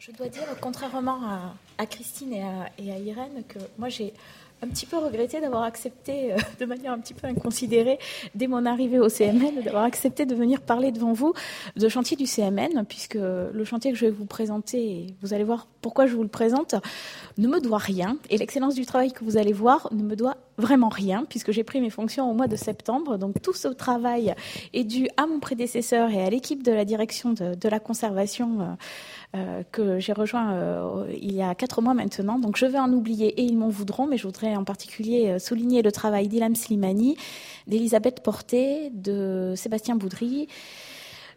Je dois dire, contrairement à, Christine et à, Irène, que moi j'ai un petit peu regretté d'avoir accepté, euh, de manière un petit peu inconsidérée, dès mon arrivée au CMN, d'avoir accepté de venir parler devant vous de chantier du CMN, puisque le chantier que je vais vous présenter, vous allez voir pourquoi je vous le présente, ne me doit rien. Et l'excellence du travail que vous allez voir ne me doit vraiment rien, puisque j'ai pris mes fonctions au mois de septembre. Donc tout ce travail est dû à mon prédécesseur et à l'équipe de la direction de, la conservation. Euh, euh, que j'ai rejoint euh, il y a quatre mois maintenant. Donc je vais en oublier et ils m'en voudront, mais je voudrais en particulier euh, souligner le travail d'Ilham Slimani, d'Elisabeth Porté, de Sébastien Boudry,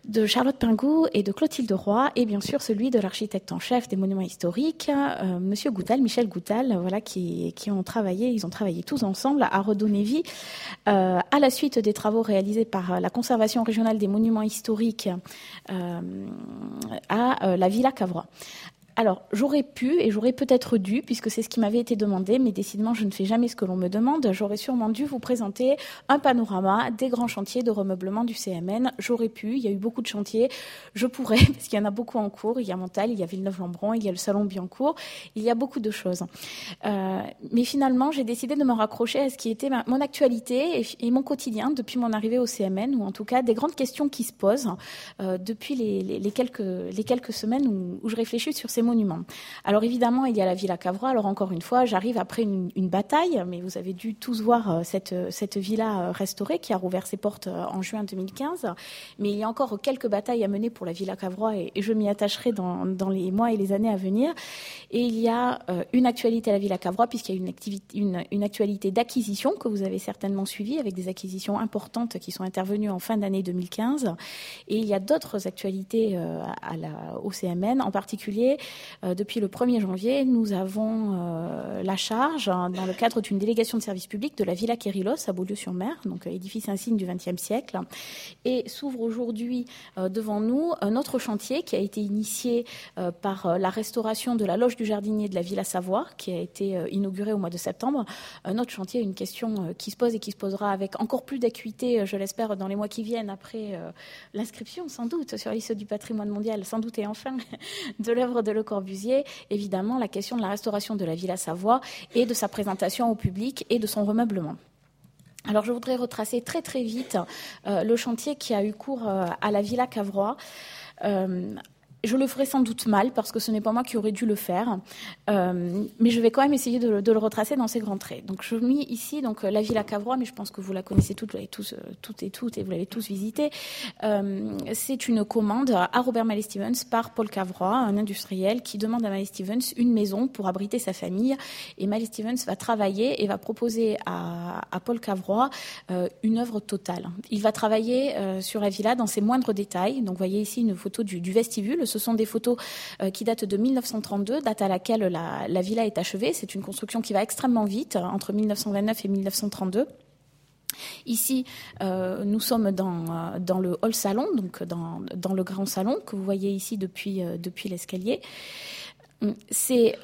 de Charlotte Pingou et de Clotilde Roy, et bien sûr celui de l'architecte en chef des monuments historiques, euh, Monsieur Goutal, Michel Goutal, voilà, qui, qui, ont travaillé, ils ont travaillé tous ensemble à redonner vie euh, à la suite des travaux réalisés par la conservation régionale des monuments historiques euh, à la Villa Cavrois. Alors, j'aurais pu et j'aurais peut-être dû, puisque c'est ce qui m'avait été demandé, mais décidément, je ne fais jamais ce que l'on me demande. J'aurais sûrement dû vous présenter un panorama des grands chantiers de remeublement du CMN. J'aurais pu, il y a eu beaucoup de chantiers. Je pourrais, parce qu'il y en a beaucoup en cours. Il y a Montal, il y a Villeneuve-Lambron, il y a le Salon Biancourt. Il y a beaucoup de choses. Euh, mais finalement, j'ai décidé de me raccrocher à ce qui était mon actualité et, mon quotidien depuis mon arrivée au CMN, ou en tout cas des grandes questions qui se posent euh, depuis les, quelques, semaines où, où je réfléchis sur ces monuments. Alors évidemment, il y a la villa Cavrois. Alors encore une fois, j'arrive après une, bataille, mais vous avez dû tous voir euh, cette, cette villa euh, restaurée qui a rouvert ses portes euh, en juin 2015. Mais il y a encore quelques batailles à mener pour la villa Cavrois et, je m'y attacherai dans, les mois et les années à venir. Et il y a une actualité à la villa Cavrois puisqu'il y a une, actualité d'acquisition que vous avez certainement suivie avec des acquisitions importantes qui sont intervenues en fin d'année 2015. Et il y a d'autres actualités au CMN, en particulier euh, depuis le 1er janvier, nous avons euh, la charge, hein, dans le cadre d'une délégation de service public, de la Villa Kérilos à Beaulieu-sur-Mer, donc euh, édifice insigne du XXe siècle. Et s'ouvre aujourd'hui devant nous un autre chantier qui a été initié par la restauration de la loge du jardinier de la Villa Savoie, qui a été inaugurée au mois de septembre. Un autre chantier, une question qui se pose et qui se posera avec encore plus d'acuité, je l'espère, dans les mois qui viennent après l'inscription, sans doute, sur la liste du patrimoine mondial, sans doute et enfin, de l'œuvre de Le Corbusier, évidemment, la question de la restauration de la Villa Savoie et de sa présentation au public et de son remeublement. Alors, je voudrais retracer très très vite euh, le chantier qui a eu cours euh, à la Villa Cavrois. Euh, je le ferai sans doute mal parce que ce n'est pas moi qui aurais dû le faire, euh, mais je vais quand même essayer de, le retracer dans ses grands traits. Donc je mis ici donc la Villa Cavrois, mais je pense que vous la connaissez toutes, vous tous, euh, toutes et toutes, et vous l'avez tous visité. Euh, c'est une commande à Robert Mallet Stevens par Paul Cavrois, un industriel qui demande à Mallet Stevens une maison pour abriter sa famille, et Mallet Stevens va travailler et va proposer à, Paul Cavrois une œuvre totale. Il va travailler sur la villa dans ses moindres détails. Donc vous voyez ici une photo du vestibule ce sont des photos euh, qui datent de 1932, date à laquelle la, villa est achevée. C'est une construction qui va extrêmement vite, entre 1929 et 1932. Ici, euh, nous sommes dans, euh, dans le hall salon, donc dans, le grand salon que vous voyez ici depuis l'escalier. C'est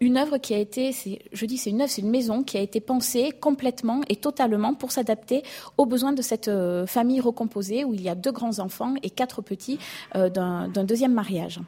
une œuvre qui a été, je dis c'est une œuvre, c'est une maison qui a été pensée complètement et totalement pour s'adapter aux besoins de cette famille recomposée où il y a deux grands enfants et quatre petits d'un deuxième mariage.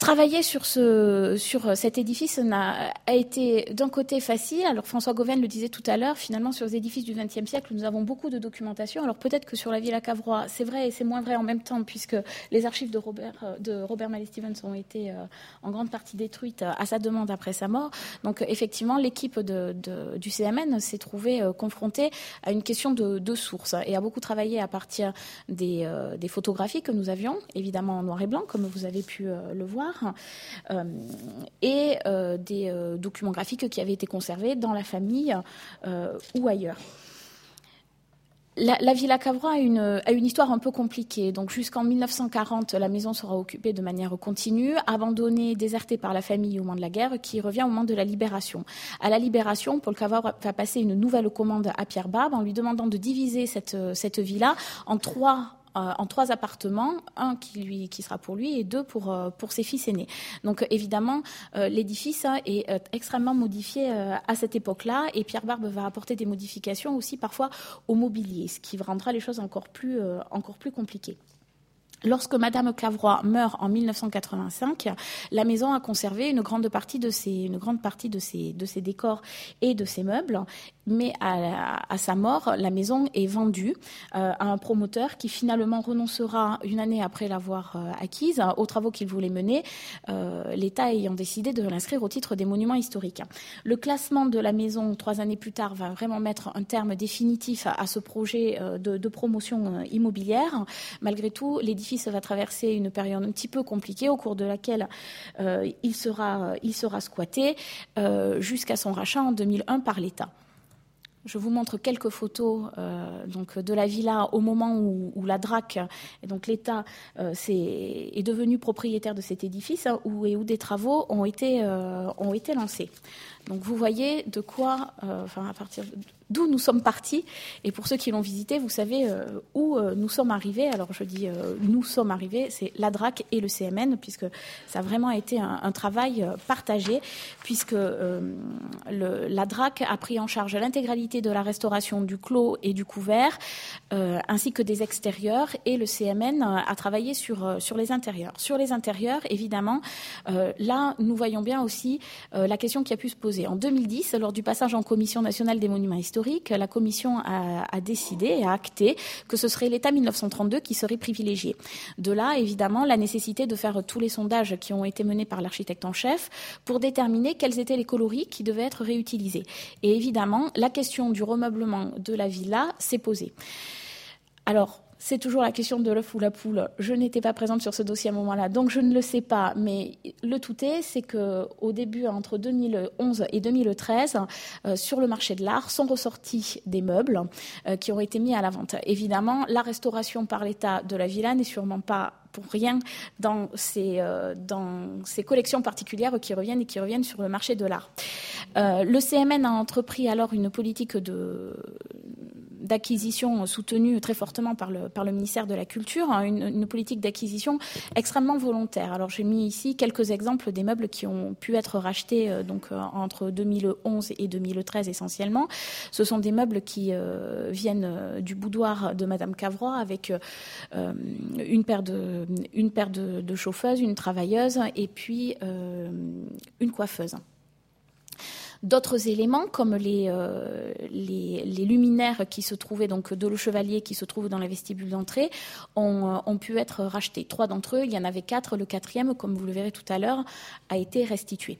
Travailler sur, ce, sur cet édifice a, a été d'un côté facile. Alors François Gauvain le disait tout à l'heure, finalement sur les édifices du XXe siècle, nous avons beaucoup de documentation. Alors peut-être que sur la Villa Cavrois, c'est vrai et c'est moins vrai en même temps, puisque les archives de Robert, de Robert Mallet Stevens ont été euh, en grande partie détruites à sa demande après sa mort. Donc effectivement, l'équipe de, de, du CMN s'est trouvée euh, confrontée à une question de, de sources et a beaucoup travaillé à partir des, euh, des, photographies que nous avions, évidemment en noir et blanc, comme vous avez pu le voir euh, et euh, des euh, documents graphiques qui avaient été conservés dans la famille ou ailleurs. La, Villa Cavrois a une, histoire un peu compliquée. Donc jusqu'en 1940, la maison sera occupée de manière continue, abandonnée, désertée par la famille au moment de la guerre, qui revient au moment de la libération. À la libération, Paul Cavrois va passer une nouvelle commande à Pierre Barbe en lui demandant de diviser cette villa en trois euh, en trois appartements, un qui, lui, qui sera pour lui et deux pour, euh, pour ses fils aînés. Donc évidemment, euh, l'édifice hein, est extrêmement modifié à cette époque-là et Pierre Barbe va apporter des modifications aussi parfois au mobilier, ce qui rendra les choses encore plus, encore plus compliquées. Lorsque Madame Cavrois meurt en 1985, la maison a conservé une grande partie de ses, décors et de ses meubles, mais à, sa mort, la maison est vendue euh, à un promoteur qui finalement renoncera une année après l'avoir euh, acquise aux travaux qu'il voulait mener, euh, l'État ayant décidé de l'inscrire au titre des monuments historiques. Le classement de la maison trois années plus tard va vraiment mettre un terme définitif à, ce projet de, promotion immobilière. Malgré tout, va traverser une période un petit peu compliquée au cours de laquelle euh, il, sera, il sera squatté euh, jusqu'à son rachat en 2001 par l'État. Je vous montre quelques photos euh, donc de la villa au moment où, la DRAC, et donc l'État, est, devenu propriétaire de cet édifice hein, où, et où des travaux ont été, ont été lancés. Donc vous voyez de quoi, enfin à partir d'où nous sommes partis. Et pour ceux qui l'ont visité, vous savez euh, où euh, nous sommes arrivés. Alors je dis euh, nous sommes arrivés, c'est la DRAC et le CMN, puisque ça a vraiment été un, travail partagé, puisque la DRAC a pris en charge l'intégralité de la restauration du clos et du couvert, ainsi que des extérieurs, et le CMN a travaillé sur, sur les intérieurs. Sur les intérieurs, évidemment, là, nous voyons bien aussi la question qui a pu se poser. En 2010, lors du passage en Commission nationale des monuments historiques, la Commission a, décidé et a acté que ce serait l'État 1932 qui serait privilégié. De là, évidemment, la nécessité de faire tous les sondages qui ont été menés par l'architecte en chef pour déterminer quels étaient les coloris qui devaient être réutilisés. Et évidemment, la question du remeublement de la villa s'est posée. Alors, c'est toujours la question de l'œuf ou la poule. Je n'étais pas présente sur ce dossier à ce moment-là, donc je ne le sais pas. Mais le tout est, c'est que au début, entre 2011 et 2013, euh, sur le marché de l'art, sont ressortis des meubles euh, qui ont été mis à la vente. Évidemment, la restauration par l'État de la villa n'est sûrement pas pour rien dans ces, euh, dans ces collections particulières qui reviennent et qui reviennent sur le marché de l'art. le CMN a entrepris alors une politique de d'acquisition soutenue très fortement par le, par le ministère de la Culture, hein, une, politique d'acquisition extrêmement volontaire. Alors j'ai mis ici quelques exemples des meubles qui ont pu être rachetés euh, donc, euh, entre 2011 et 2013 essentiellement. Ce sont des meubles qui euh, viennent du boudoir de Madame Cavrois avec une paire, de, une paire de, de, chauffeuses, une travailleuse et puis une coiffeuse. D'autres éléments, comme les, euh, les, les, luminaires qui se trouvaient, donc de le chevalier qui se trouve dans la vestibule d'entrée, ont, euh, ont, pu être rachetés. Trois d'entre eux, il y en avait quatre. Le quatrième, comme vous le verrez tout à l'heure, a été restitué.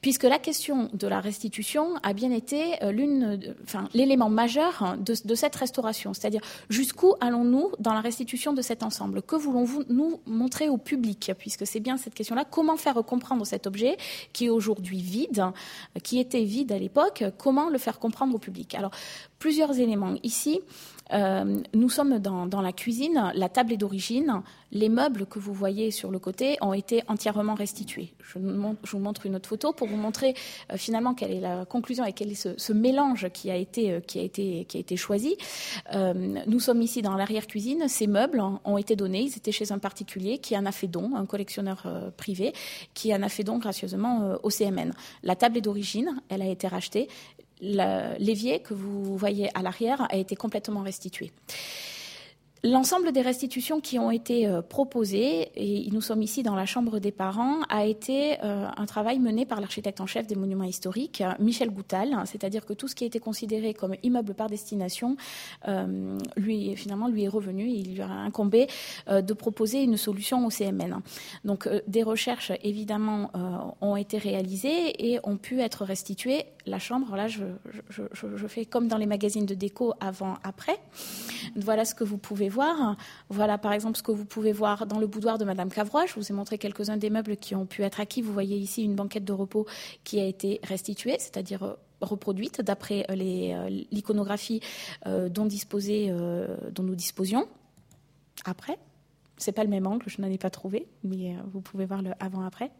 Puisque la question de la restitution a bien été euh, l'une, enfin, l'élément majeur de, de cette restauration. C'est-à-dire, jusqu'où allons-nous dans la restitution de cet ensemble? Que voulons-vous nous montrer au public? Puisque c'est bien cette question-là. Comment faire comprendre cet objet qui est aujourd'hui vide, qui était vide à l'époque, comment le faire comprendre au public? Alors, plusieurs éléments. Ici, euh, nous sommes dans, la cuisine, la table est d'origine, les meubles que vous voyez sur le côté ont été entièrement restitués. Je, vous montre une autre photo pour vous montrer euh, finalement quelle est la conclusion et quel est ce, mélange qui a été, euh, qui a été, qui a été choisi. nous sommes ici dans l'arrière-cuisine, ces meubles ont été donnés, ils étaient chez un particulier qui en a fait don, un collectionneur privé, qui en a fait don gracieusement au CMN. La table est d'origine, elle a été rachetée, l'évier que vous voyez à l'arrière a été complètement restitué. L'ensemble des restitutions qui ont été euh, proposées, et nous sommes ici dans la chambre des parents, a été euh, un travail mené par l'architecte en chef des monuments historiques, Michel Goutal, c'est-à-dire que tout ce qui a été considéré comme immeuble par destination, euh, lui, finalement, lui est revenu il lui a incombé de proposer une solution au CMN. Donc des recherches, évidemment, ont été réalisées et ont pu être restituées. La chambre, là, je, fais comme dans les magazines de déco avant-après. Voilà ce que vous pouvez voir. Voilà par exemple ce que vous pouvez voir dans le boudoir de Madame Cavrois. Je vous ai montré quelques-uns des meubles qui ont pu être acquis. Vous voyez ici une banquette de repos qui a été restituée, c'est-à-dire euh, reproduite d'après euh, euh, l'iconographie dont, dont nous disposions. Après, c'est pas le même angle, je n'en ai pas trouvé, mais vous pouvez voir le avant-après.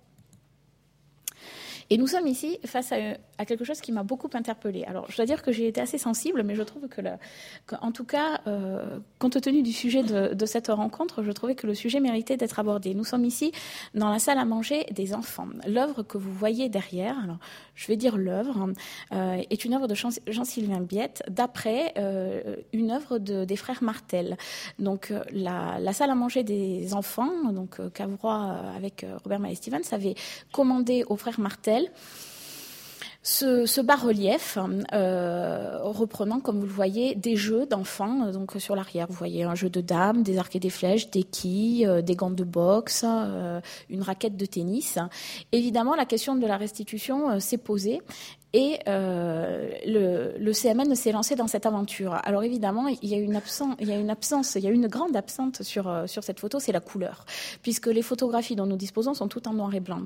Et nous sommes ici face à, quelque chose qui m'a beaucoup interpellée. Alors, je dois dire que j'ai été assez sensible, mais je trouve que, en tout cas, euh, compte tenu du sujet de, cette rencontre, je trouvais que le sujet méritait d'être abordé. Nous sommes ici dans la salle à manger des enfants. L'œuvre que vous voyez derrière, alors, je vais dire l'œuvre, euh, est une œuvre de Jean-Sylvain Biette, d'après euh, une œuvre de, des frères Martel. Donc, la, salle à manger des enfants, donc Cavrois avec Robert Maé Stevens, avait commandé aux frères Martel ce, bas-relief, euh, reprenant, comme vous le voyez, des jeux d'enfants. Euh, donc sur l'arrière, vous voyez un jeu de dames, des arcs et des flèches, des quilles, euh, des gants de boxe, une raquette de tennis. Évidemment, la question de la restitution s'est posée et euh, le, CMN s'est lancé dans cette aventure. Alors évidemment, il y a une absence, il y a une absence, grande absente sur euh, sur cette photo, c'est la couleur, puisque les photographies dont nous disposons sont toutes en noir et blanc.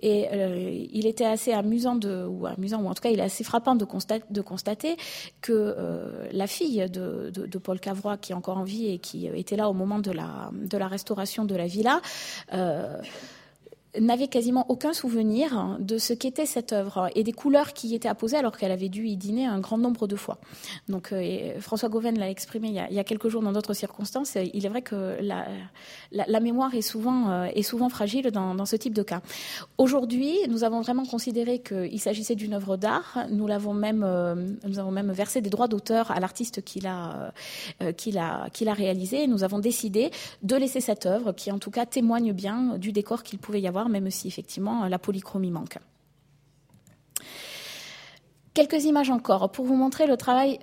Et euh, il était assez amusant de, ou amusant, ou en tout cas, il est assez frappant de, constater, que la fille de, de, de, Paul Cavrois, qui est encore en vie et qui était là au moment de la de la restauration de la villa n'avait quasiment aucun souvenir de ce qu'était cette œuvre et des couleurs qui y étaient apposées alors qu'elle avait dû y dîner un grand nombre de fois. Donc euh, François Gauvain l'a exprimé il y, a, quelques jours dans d'autres circonstances. Il est vrai que la, mémoire est souvent, euh, fragile dans, ce type de cas. Aujourd'hui, nous avons vraiment considéré qu'il s'agissait d'une œuvre d'art. Nous l'avons même, euh, nous avons même versé des droits d'auteur à l'artiste qui l'a, qui l'a, qui l'a réalisé. Et nous avons décidé de laisser cette œuvre qui, en tout cas, témoigne bien du décor qu'il pouvait y avoir même si effectivement la polychromie manque. Quelques images encore pour vous montrer le travail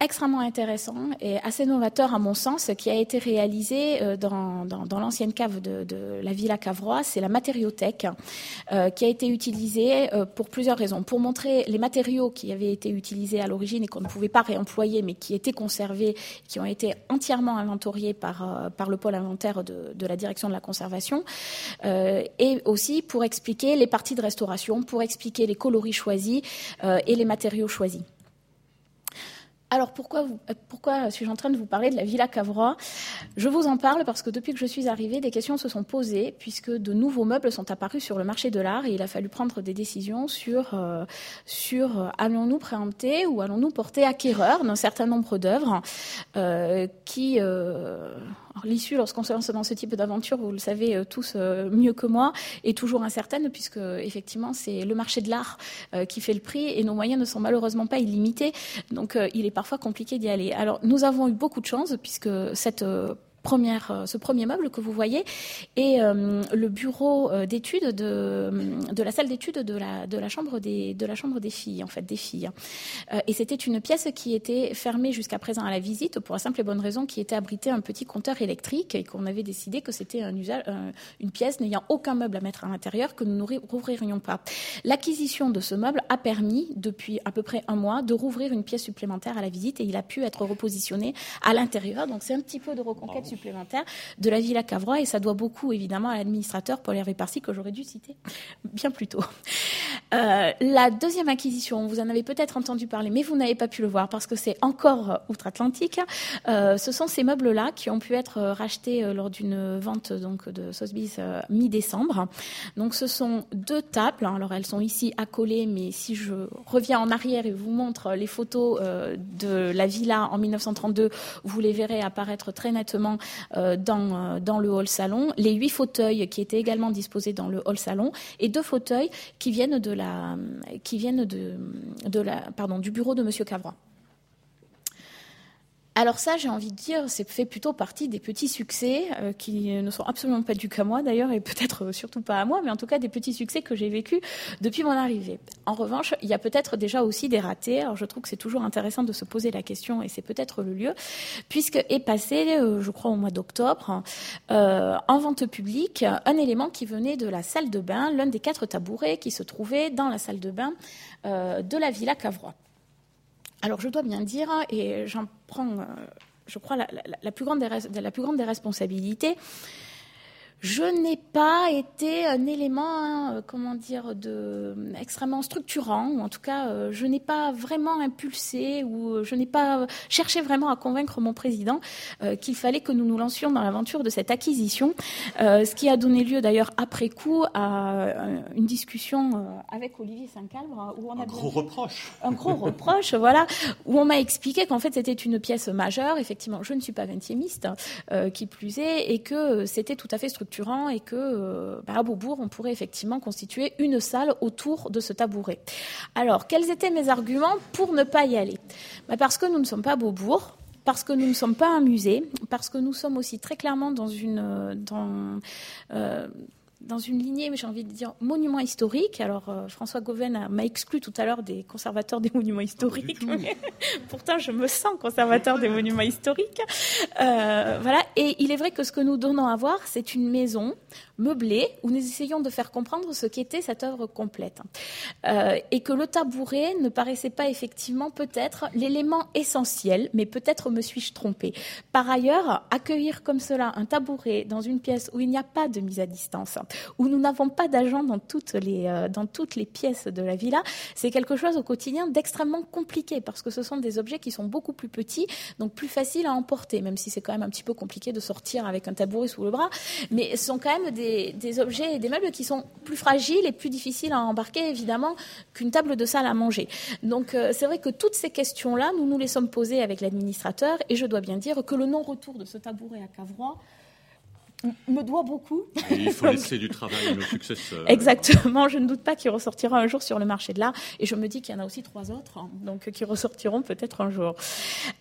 extrêmement intéressant et assez novateur à mon sens, qui a été réalisé euh, dans, dans, l'ancienne cave de, la Villa Cavrois. C'est la matériothèque euh, qui a été utilisée euh, pour plusieurs raisons. Pour montrer les matériaux qui avaient été utilisés à l'origine et qu'on ne pouvait pas réemployer, mais qui étaient conservés, qui ont été entièrement inventoriés par, par le pôle inventaire de la direction de la conservation, et aussi pour expliquer les parties de restauration, pour expliquer les coloris choisis et les matériaux choisis. Alors pourquoi, euh, pourquoi suis-je en train de vous parler de la Villa Cavrois? Je vous en parle parce que depuis que je suis arrivée, des questions se sont posées puisque de nouveaux meubles sont apparus sur le marché de l'art et il a fallu prendre des décisions sur, euh, sur euh, allons-nous préempter ou allons-nous porter acquéreur d'un certain nombre d'œuvres qui l'issue, lorsqu'on se lance dans ce type d'aventure, vous le savez tous mieux que moi, est toujours incertaine, puisque effectivement, c'est le marché de l'art qui fait le prix et nos moyens ne sont malheureusement pas illimités. Donc, il est parfois compliqué d'y aller. Alors, nous avons eu beaucoup de chance, puisque cette euh, ce premier meuble que vous voyez est euh, le bureau euh, d'études de, la salle d'études de la, chambre des, filles, en fait, des filles. et c'était une pièce qui était fermée jusqu'à présent à la visite pour la simple et bonne raison qu'il était abrité un petit compteur électrique et qu'on avait décidé que c'était une pièce n'ayant aucun meuble à mettre à l'intérieur que nous ne rouvririons pas. L'acquisition de ce meuble a permis, depuis à peu près un mois, de rouvrir une pièce supplémentaire à la visite et il a pu être repositionné à l'intérieur. Donc c'est un petit peu de reconquête supplémentaire de la Villa Cavrois et ça doit beaucoup évidemment à l'administrateur Paul Hervé Parcy que j'aurais dû citer bien plus tôt. Euh, la deuxième acquisition, vous en avez peut-être entendu parler, mais vous n'avez pas pu le voir parce que c'est encore outre-Atlantique. Euh, ce sont ces meubles-là qui ont pu être rachetés euh, lors d'une vente donc de Sotheby's mi-décembre. Donc ce sont deux tables. Alors elles sont ici accolées, mais si je reviens en arrière et vous montre les photos de la villa en 1932, vous les verrez apparaître très nettement euh, dans, euh, dans le hall salon, les huit fauteuils qui étaient également disposés dans le hall salon et deux fauteuils qui viennent du bureau de Monsieur Cavrois. Alors ça, j'ai envie de dire, c'est fait plutôt partie des petits succès euh, qui ne sont absolument pas dus qu'à moi d'ailleurs, et peut-être surtout pas à moi, mais en tout cas des petits succès que j'ai vécus depuis mon arrivée. En revanche, il y a peut-être déjà aussi des ratés. Alors je trouve que c'est toujours intéressant de se poser la question, et c'est peut-être le lieu, puisque est passé, euh, je crois au mois d'octobre, euh, en vente publique, un élément qui venait de la salle de bain, l'un des quatre tabourets qui se trouvait dans la salle de bain euh, de la Villa Cavrois. Alors je dois bien dire, et j'en prends, euh, je crois, la, plus grande des, la plus grande des responsabilités, je n'ai pas été un élément, hein, comment dire, de, extrêmement structurant, ou en tout cas, euh, je n'ai pas vraiment impulsé, ou je n'ai pas cherché vraiment à convaincre mon président euh, qu'il fallait que nous nous lancions dans l'aventure de cette acquisition, euh, ce qui a donné lieu d'ailleurs après coup à une discussion avec Olivier Saint-Calbre, où on a un gros reproche, un gros reproche, voilà, où on m'a expliqué qu'en fait c'était une pièce majeure. Effectivement, je ne suis pas vingtiémiste, qui plus est, et que c'était tout à fait structurant et que euh, bah, à Beaubourg, on pourrait effectivement constituer une salle autour de ce tabouret. Alors, quels étaient mes arguments pour ne pas y aller? Bah, Parce que nous ne sommes pas Beaubourg, parce que nous ne sommes pas un musée, parce que nous sommes aussi très clairement dans une euh, euh, dans une lignée, j'ai envie de dire, monument historique. Alors, euh, François Gauven m'a exclu tout à l'heure des conservateurs des monuments historiques. Pourtant, je me sens conservateur des monuments historiques. Euh, voilà. Et il est vrai que ce que nous donnons à voir, c'est une maison meublée où nous essayons de faire comprendre ce qu'était cette œuvre complète. Euh, et que le tabouret ne paraissait pas effectivement peut-être l'élément essentiel, mais peut-être me suis-je trompée. Par ailleurs, accueillir comme cela un tabouret dans une pièce où il n'y a pas de mise à distance, où nous n'avons pas d'agents dans toutes les euh, dans toutes les pièces de la villa, c'est quelque chose au quotidien d'extrêmement compliqué parce que ce sont des objets qui sont beaucoup plus petits, donc plus faciles à emporter, même si c'est quand même un petit peu compliqué de sortir avec un tabouret sous le bras, mais ce sont quand même des des, objets et des meubles qui sont plus fragiles et plus difficiles à embarquer, évidemment, qu'une table de salle à manger. Donc, euh, c'est vrai que toutes ces questions-là, nous nous les sommes posées avec l'administrateur, et je dois bien dire que le non-retour de ce tabouret à Cavrois me doit beaucoup. il faut laisser du travail à nos successeurs. Exactement. Je ne doute pas qu'il ressortira un jour sur le marché de l'art. Et je me dis qu'il y en a aussi trois autres, hein, donc qui ressortiront peut-être un jour.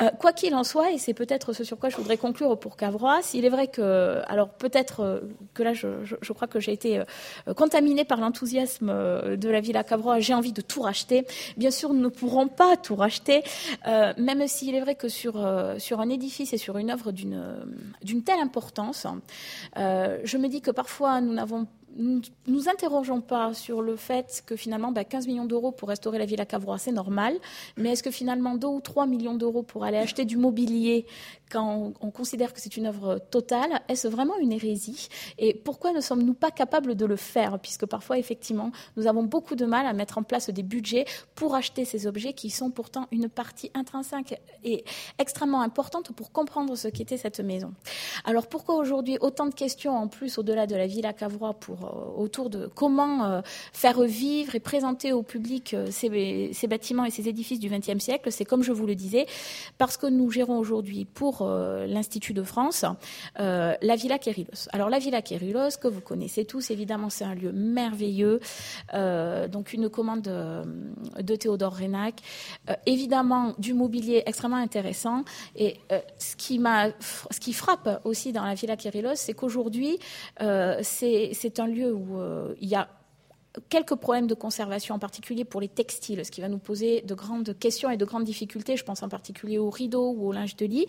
Euh, quoi qu'il en soit, et c'est peut-être ce sur quoi je voudrais conclure pour Cavrois, il est vrai que, alors peut-être euh, que là, je, je, crois que j'ai été euh, contaminée par l'enthousiasme de la Villa Cavrois. J'ai envie de tout racheter. Bien sûr, nous ne pourrons pas tout racheter, même s'il est vrai que sur sur un édifice et sur une œuvre d'une telle importance. Euh, je me dis que parfois nous n'avons nous nous interrogeons pas sur le fait que finalement 15 bah, millions d'euros pour restaurer la ville à Cavrois, c'est normal, mais est-ce que finalement 2 ou 3 millions d'euros pour aller acheter du mobilier quand on, considère que c'est une œuvre totale, est-ce vraiment une hérésie? Et pourquoi ne sommes-nous pas capables de le faire? Puisque parfois, effectivement, nous avons beaucoup de mal à mettre en place des budgets pour acheter ces objets qui sont pourtant une partie intrinsèque et extrêmement importante pour comprendre ce qu'était cette maison. Alors pourquoi aujourd'hui autant de questions en plus au-delà de la ville à Cavrois pour euh, autour de comment euh, faire vivre et présenter au public euh, ces, bâtiments et ces édifices du XXe siècle C'est comme je vous le disais, parce que nous gérons aujourd'hui pour l'Institut de France la Villa Quérilos. Alors la Villa Quérilos, que vous connaissez tous, évidemment, c'est un lieu merveilleux. donc une commande de Théodore Renac. évidemment, du mobilier extrêmement intéressant. Et ce qui m'a, ce qui frappe aussi dans la Villa Quérilos, c'est qu'aujourd'hui, c'est un lieu où euh, il y a quelques problèmes de conservation, en particulier pour les textiles, ce qui va nous poser de grandes questions et de grandes difficultés. Je pense en particulier aux rideaux ou au linge de lit.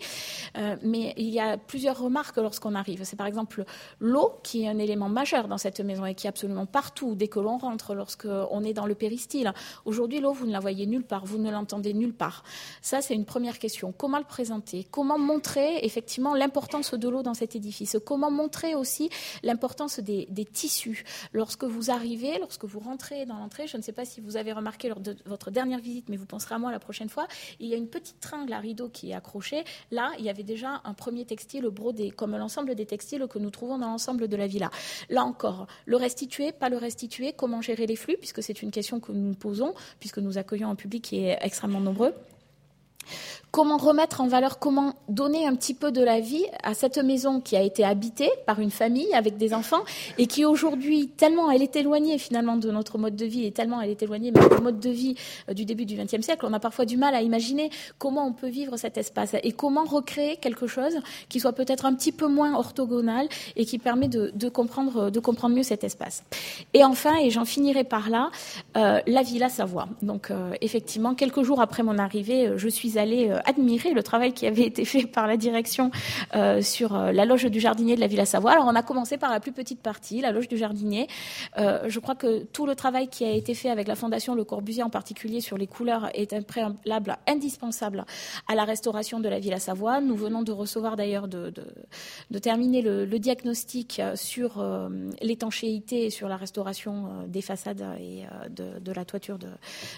Euh, mais il y a plusieurs remarques lorsqu'on arrive. C'est par exemple l'eau, qui est un élément majeur dans cette maison et qui est absolument partout dès que l'on rentre, lorsqu'on est dans le péristyle. Aujourd'hui, l'eau, vous ne la voyez nulle part, vous ne l'entendez nulle part. Ça, c'est une première question. Comment le présenter? Comment montrer effectivement l'importance de l'eau dans cet édifice? Comment montrer aussi l'importance des, des tissus? Lorsque vous arrivez, lorsque que vous rentrez dans l'entrée, je ne sais pas si vous avez remarqué lors de votre dernière visite, mais vous penserez à moi la prochaine fois, il y a une petite tringle à rideau qui est accrochée. Là, il y avait déjà un premier textile brodé, comme l'ensemble des textiles que nous trouvons dans l'ensemble de la villa. Là encore, le restituer, pas le restituer, comment gérer les flux, puisque c'est une question que nous nous posons, puisque nous accueillons un public qui est extrêmement nombreux comment remettre en valeur, comment donner un petit peu de la vie à cette maison qui a été habitée par une famille avec des enfants et qui aujourd'hui, tellement elle est éloignée finalement de notre mode de vie et tellement elle est éloignée de notre mode de vie euh, du début du XXe siècle, on a parfois du mal à imaginer comment on peut vivre cet espace et comment recréer quelque chose qui soit peut-être un petit peu moins orthogonal et qui permet de, comprendre, de comprendre mieux cet espace. Et enfin, et j'en finirai par là, euh, la Villa Savoie. Donc euh, effectivement, quelques jours après mon arrivée, je suis allez admirer le travail qui avait été fait par la direction sur la loge du jardinier de la Villa Savoie. Alors on a commencé par la plus petite partie, la loge du jardinier. je crois que tout le travail qui a été fait avec la Fondation Le Corbusier en particulier sur les couleurs est un préalable indispensable à la restauration de la Villa Savoie. Nous venons de recevoir d'ailleurs de, de, terminer le, diagnostic sur l'étanchéité et sur la restauration des façades et de, la toiture de,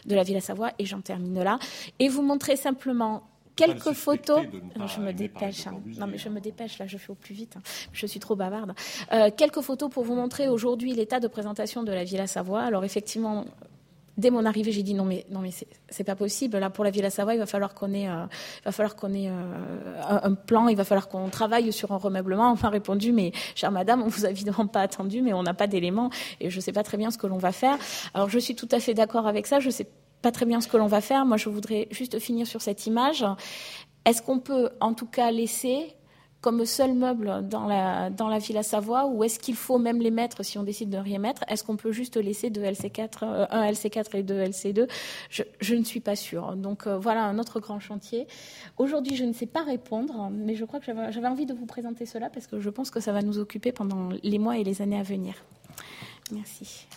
de la Villa Savoie. Et j'en termine là. Et vous montrer simplement quelques photos. je me dépêche. Hein. Non, mais je me dépêche. Là, je fais au plus vite. Hein. Je suis trop bavarde. Euh, quelques photos pour vous montrer aujourd'hui l'état de présentation de la Villa Savoie. Alors, effectivement, dès mon arrivée, j'ai dit non mais non mais c'est pas possible. Là pour la Villa Savoie, il va falloir qu'on ait, euh, va falloir qu'on ait euh, un, plan, il va falloir qu'on travaille sur un remeublement. On m'a répondu mais chère Madame, on vous a évidemment pas attendu, mais on n'a pas d'éléments et je sais pas très bien ce que l'on va faire. Alors je suis tout à fait d'accord avec ça. Je sais pas très bien ce que l'on va faire. Moi, je voudrais juste finir sur cette image. Est-ce qu'on peut, en tout cas, laisser comme seul meuble dans la, dans la Villa Savoie ou est-ce qu'il faut même les mettre si on décide de rien mettre? Est-ce qu'on peut juste laisser deux LC4, euh, un LC4 et deux LC2 je, je, ne suis pas sûre. Donc euh, voilà un autre grand chantier. Aujourd'hui, je ne sais pas répondre, mais je crois que j'avais envie de vous présenter cela parce que je pense que ça va nous occuper pendant les mois et les années à venir. Merci.